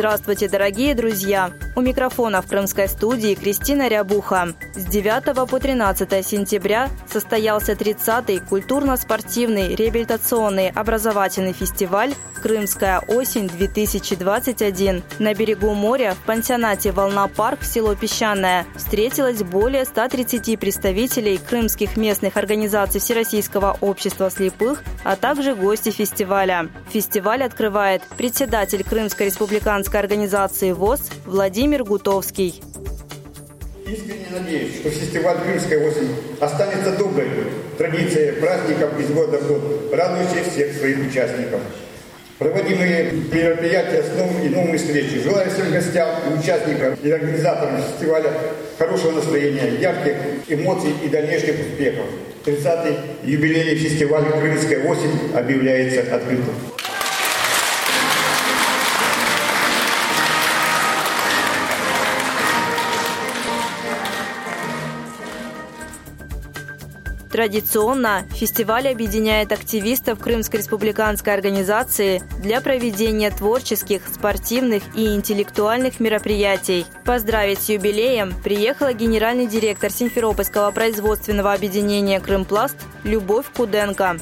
Здравствуйте, дорогие друзья! У микрофона в крымской студии Кристина Рябуха. С 9 по 13 сентября состоялся 30-й культурно-спортивный реабилитационный образовательный фестиваль «Крымская осень-2021». На берегу моря в пансионате «Волна-парк» село Песчаное встретилось более 130 представителей крымских местных организаций Всероссийского общества слепых, а также гости фестиваля. Фестиваль открывает председатель Крымской республиканской организации ВОЗ Владимир Гутовский. Искренне надеюсь, что фестиваль «Крымская осень» останется доброй традицией праздников из года в год, радующей всех своих участников проводимые мероприятия с новыми и новыми встречами. Желаю всем гостям и участникам и организаторам фестиваля хорошего настроения, ярких эмоций и дальнейших успехов. 30-й юбилейный фестиваль «Крымская осень» объявляется открытым. Традиционно фестиваль объединяет активистов Крымской республиканской организации для проведения творческих, спортивных и интеллектуальных мероприятий. Поздравить с юбилеем приехала генеральный директор Симферопольского производственного объединения «Крымпласт» Любовь Куденко.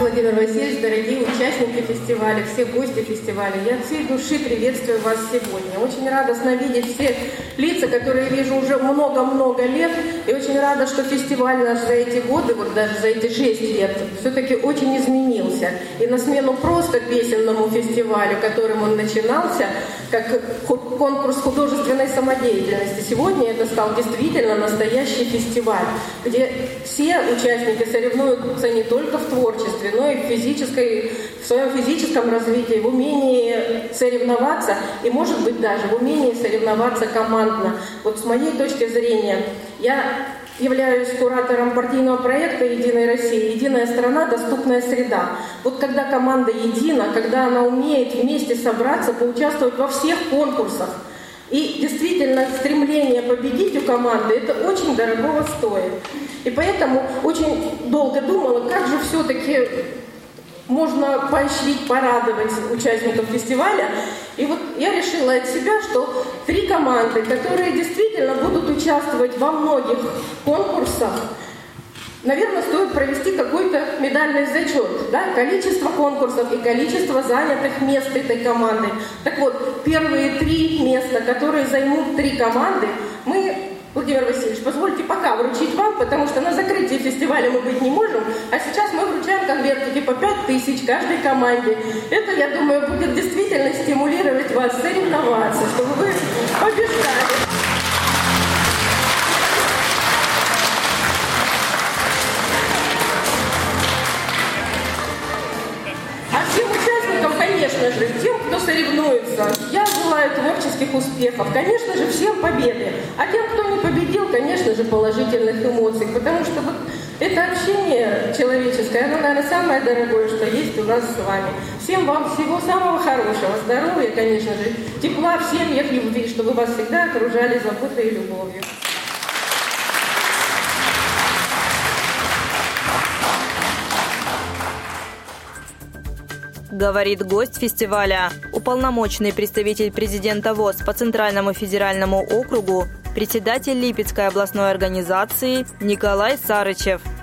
Владимир Васильевич, дорогие участники фестиваля, все гости фестиваля. Я всей души приветствую вас сегодня. Очень радостно видеть все лица, которые вижу уже много-много лет. И очень рада, что фестиваль наш за эти годы, вот даже за эти шесть лет, все-таки очень изменился. И на смену просто песенному фестивалю, которым он начинался, как конкурс художественной самодеятельности, сегодня это стал действительно настоящий фестиваль, где все участники соревнуются не только в творчестве, но и в физической, в своем физическом развитии, в умении соревноваться и, может быть, даже в умении соревноваться командно. Вот с моей точки зрения, я являюсь куратором партийного проекта «Единая Россия», «Единая страна. Доступная среда». Вот когда команда едина, когда она умеет вместе собраться, поучаствовать во всех конкурсах, и действительно стремление победить у команды это очень дорогого стоит. И поэтому очень долго думала, как же все-таки можно поощрить, порадовать участников фестиваля. И вот я решила от себя, что три команды, которые действительно будут участвовать во многих конкурсах, наверное, стоит провести какой-то медальный зачет. Да? Количество конкурсов и количество занятых мест этой команды. Так вот, первые три места, которые займут три команды, мы Владимир Васильевич, позвольте пока вручить вам, потому что на закрытии фестиваля мы быть не можем, а сейчас мы вручаем конвертики по 5 тысяч каждой команде. Это, я думаю, будет действительно стимулировать вас соревноваться, чтобы вы побеждали. Творческих успехов, конечно же, всем победы. А тем, кто не победил, конечно же, положительных эмоций, потому что вот это общение человеческое, оно, наверное, самое дорогое, что есть у нас с вами. Всем вам всего самого хорошего, здоровья, конечно же, тепла в семьях, любви, чтобы вас всегда окружали заботой и любовью. Говорит гость фестиваля, уполномоченный представитель президента ВОЗ по Центральному федеральному округу, председатель Липецкой областной организации Николай Сарычев –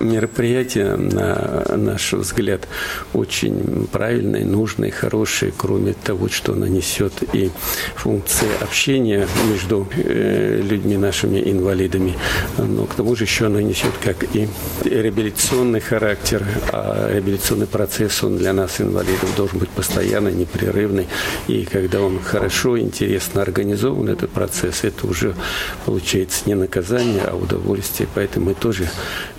мероприятие, на наш взгляд, очень правильное, нужное, хорошее, кроме того, что оно несет и функции общения между э, людьми, нашими инвалидами, но к тому же еще оно несет как и реабилитационный характер, а реабилитационный процесс, он для нас, инвалидов, должен быть постоянно, непрерывный, и когда он хорошо, интересно организован, этот процесс, это уже получается не наказание, а удовольствие, поэтому мы тоже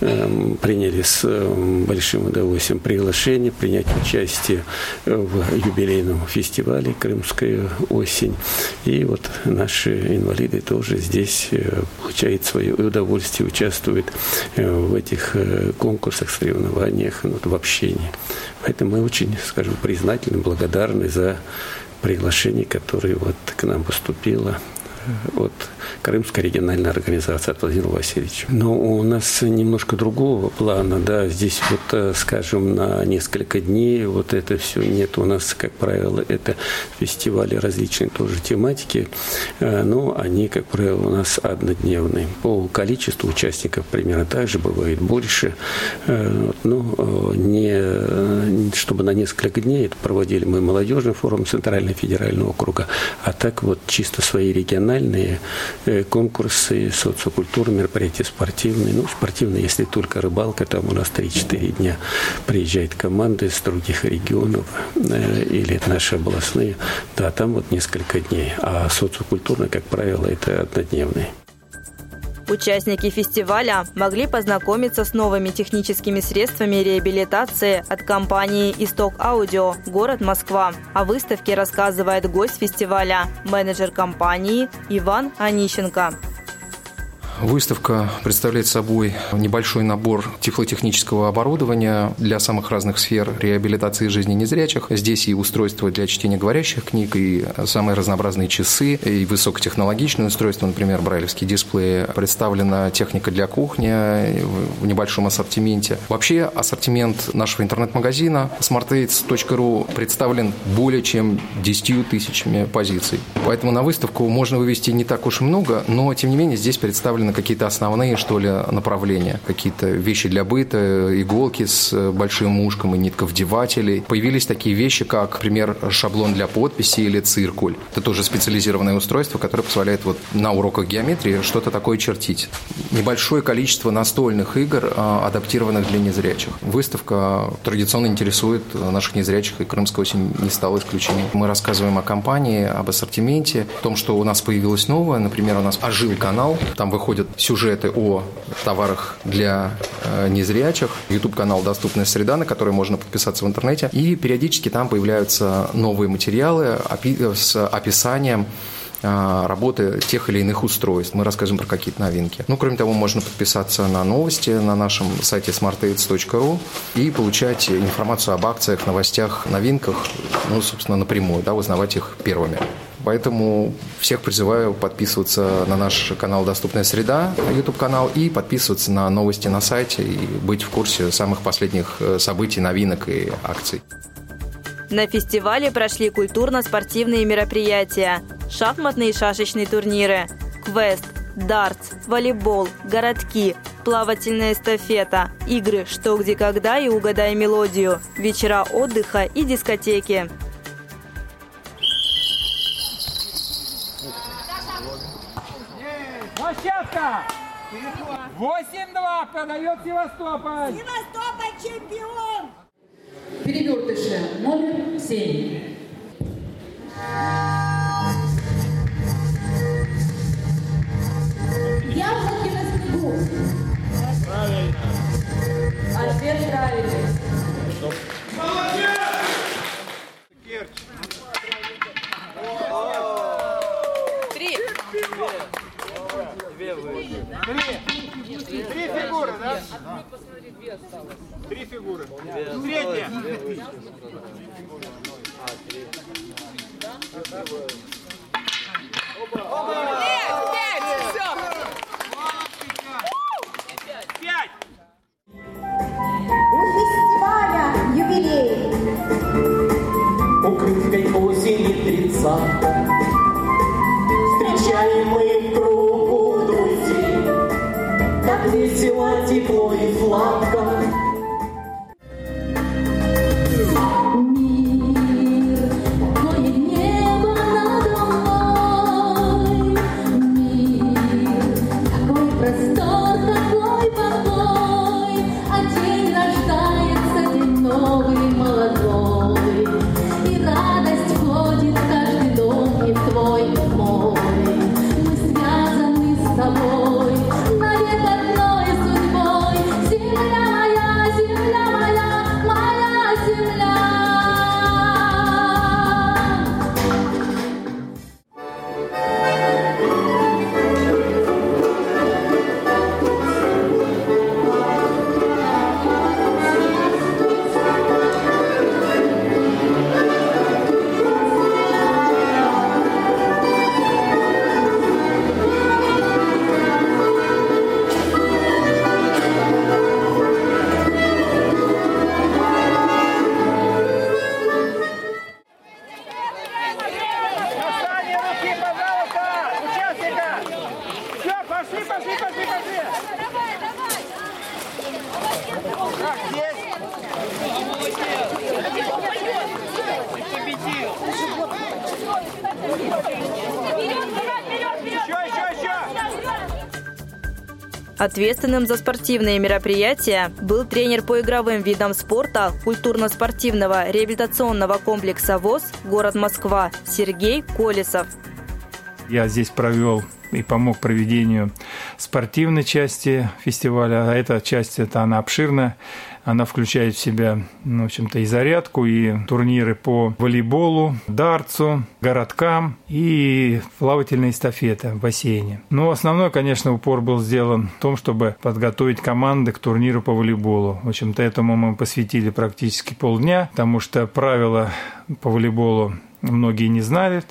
эм, приняли с эм, большим удовольствием приглашение принять участие в юбилейном фестивале «Крымская осень». И вот наши инвалиды тоже здесь э, получают свое удовольствие, участвуют э, в этих э, конкурсах, соревнованиях, вот, в общении. Поэтому мы очень, скажем, признательны, благодарны за приглашение, которое вот к нам поступило от Крымской региональной организации от Владимира Васильевича. Но у нас немножко другого плана, да, здесь вот, э, скажем, на несколько дней вот это все нет. У нас, как правило, это фестивали различные тоже тематики, э, но они, как правило, у нас однодневные. По количеству участников примерно так же, бывает больше. Э, но не, чтобы на несколько дней это проводили мы молодежный форум Центрального федерального округа, а так вот чисто свои региональные региональные э, конкурсы, социокультурные мероприятия спортивные. Ну, спортивные, если только рыбалка, там у нас 3-4 дня приезжают команды с других регионов э, или наши областные. Да, там вот несколько дней. А социокультурные, как правило, это однодневные. Участники фестиваля могли познакомиться с новыми техническими средствами реабилитации от компании «Исток Аудио», город Москва. О выставке рассказывает гость фестиваля, менеджер компании Иван Онищенко. Выставка представляет собой небольшой набор тифлотехнического оборудования для самых разных сфер реабилитации жизни незрячих. Здесь и устройства для чтения говорящих книг, и самые разнообразные часы, и высокотехнологичные устройства, например, брайлевские дисплеи. Представлена техника для кухни в небольшом ассортименте. Вообще ассортимент нашего интернет-магазина smartaids.ru представлен более чем 10 тысячами позиций. Поэтому на выставку можно вывести не так уж и много, но тем не менее здесь представлены на какие-то основные, что ли, направления. Какие-то вещи для быта, иголки с большим ушком и нитковдевателей. Появились такие вещи, как, например, шаблон для подписи или циркуль. Это тоже специализированное устройство, которое позволяет вот на уроках геометрии что-то такое чертить. Небольшое количество настольных игр, а, адаптированных для незрячих. Выставка традиционно интересует наших незрячих, и Крымская осень не стала исключением. Мы рассказываем о компании, об ассортименте, о том, что у нас появилось новое. Например, у нас ожил канал, там выходит выходят сюжеты о товарах для э, незрячих. YouTube-канал «Доступная среда», на который можно подписаться в интернете. И периодически там появляются новые материалы с описанием э, работы тех или иных устройств. Мы расскажем про какие-то новинки. Ну, кроме того, можно подписаться на новости на нашем сайте smartaids.ru и получать информацию об акциях, новостях, новинках, ну, собственно, напрямую, да, узнавать их первыми. Поэтому всех призываю подписываться на наш канал «Доступная среда», YouTube-канал, и подписываться на новости на сайте и быть в курсе самых последних э, событий, новинок и акций. На фестивале прошли культурно-спортивные мероприятия, шахматные и шашечные турниры, квест, дартс, волейбол, городки, плавательная эстафета, игры «Что, где, когда» и «Угадай мелодию», вечера отдыха и дискотеки. Площадка! 8-2 подает Севастополь. Севастополь чемпион! Перевертыши номер 7. Яблоки на снегу. Правильно. Ответственным за спортивные мероприятия был тренер по игровым видам спорта культурно-спортивного реабилитационного комплекса ВОЗ «Город Москва» Сергей Колесов. Я здесь провел и помог проведению спортивной части фестиваля. А эта часть, это она обширная. Она включает в себя, ну, в общем-то, и зарядку, и турниры по волейболу, дартсу, городкам и плавательные эстафеты в бассейне. Но основной, конечно, упор был сделан в том, чтобы подготовить команды к турниру по волейболу. В общем-то, этому мы посвятили практически полдня, потому что правила по волейболу многие не знали.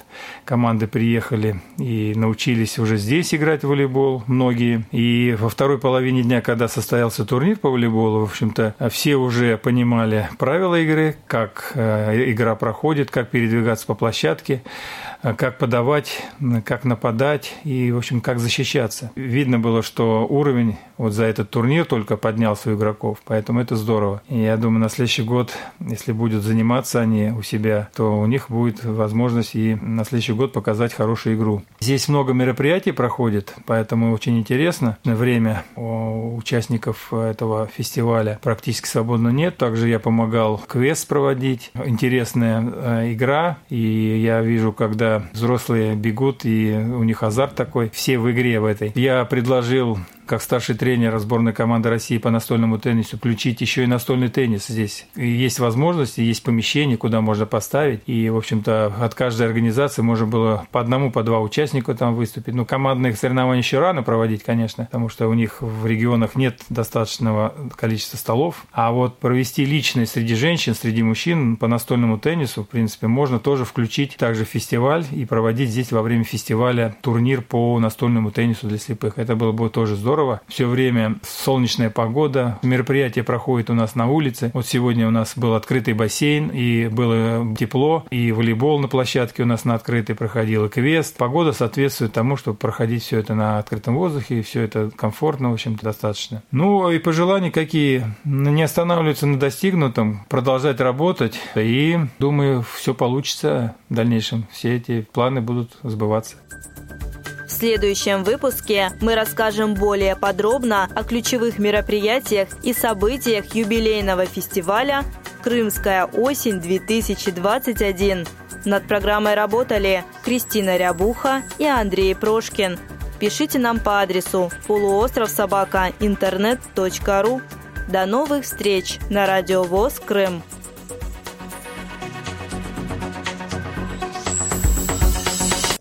Команды приехали и научились уже здесь играть в волейбол, многие. И во второй половине дня, когда состоялся турнир по волейболу, в общем-то, все уже понимали правила игры, как э, игра проходит, как передвигаться по площадке, э, как подавать, как нападать и, в общем, как защищаться. Видно было, что уровень вот за этот турнир только поднялся у игроков, поэтому это здорово. И я думаю, на следующий год, если будут заниматься они у себя, то у них будет возможность и на следующий год показать хорошую игру. Здесь много мероприятий проходит, поэтому очень интересно. Время у участников этого фестиваля практически свободно нет. Также я помогал квест проводить. Интересная э, игра, и я вижу, когда взрослые бегут, и у них азарт такой, все в игре в этой. Я предложил как старший тренер сборной команды России по настольному теннису, включить еще и настольный теннис здесь. И есть возможности, есть помещение, куда можно поставить. И, в общем-то, от каждой организации можно было по одному, по два участника там выступить. Ну, командных соревнований еще рано проводить, конечно, потому что у них в регионах нет достаточного количества столов. А вот провести личные среди женщин, среди мужчин по настольному теннису, в принципе, можно тоже включить также фестиваль и проводить здесь во время фестиваля турнир по настольному теннису для слепых. Это было бы тоже здорово здорово. Все время солнечная погода. Мероприятие проходит у нас на улице. Вот сегодня у нас был открытый бассейн, и было тепло, и волейбол на площадке у нас на открытой проходил, и квест. Погода соответствует тому, чтобы проходить все это на открытом воздухе, и все это комфортно, в общем-то, достаточно. Ну и пожелания какие? Не останавливаться на достигнутом, продолжать работать, и думаю, все получится в дальнейшем. Все эти планы будут сбываться. В следующем выпуске мы расскажем более подробно о ключевых мероприятиях и событиях юбилейного фестиваля «Крымская осень-2021». Над программой работали Кристина Рябуха и Андрей Прошкин. Пишите нам по адресу полуостров собака интернет.ру. До новых встреч на Радио ВОЗ Крым.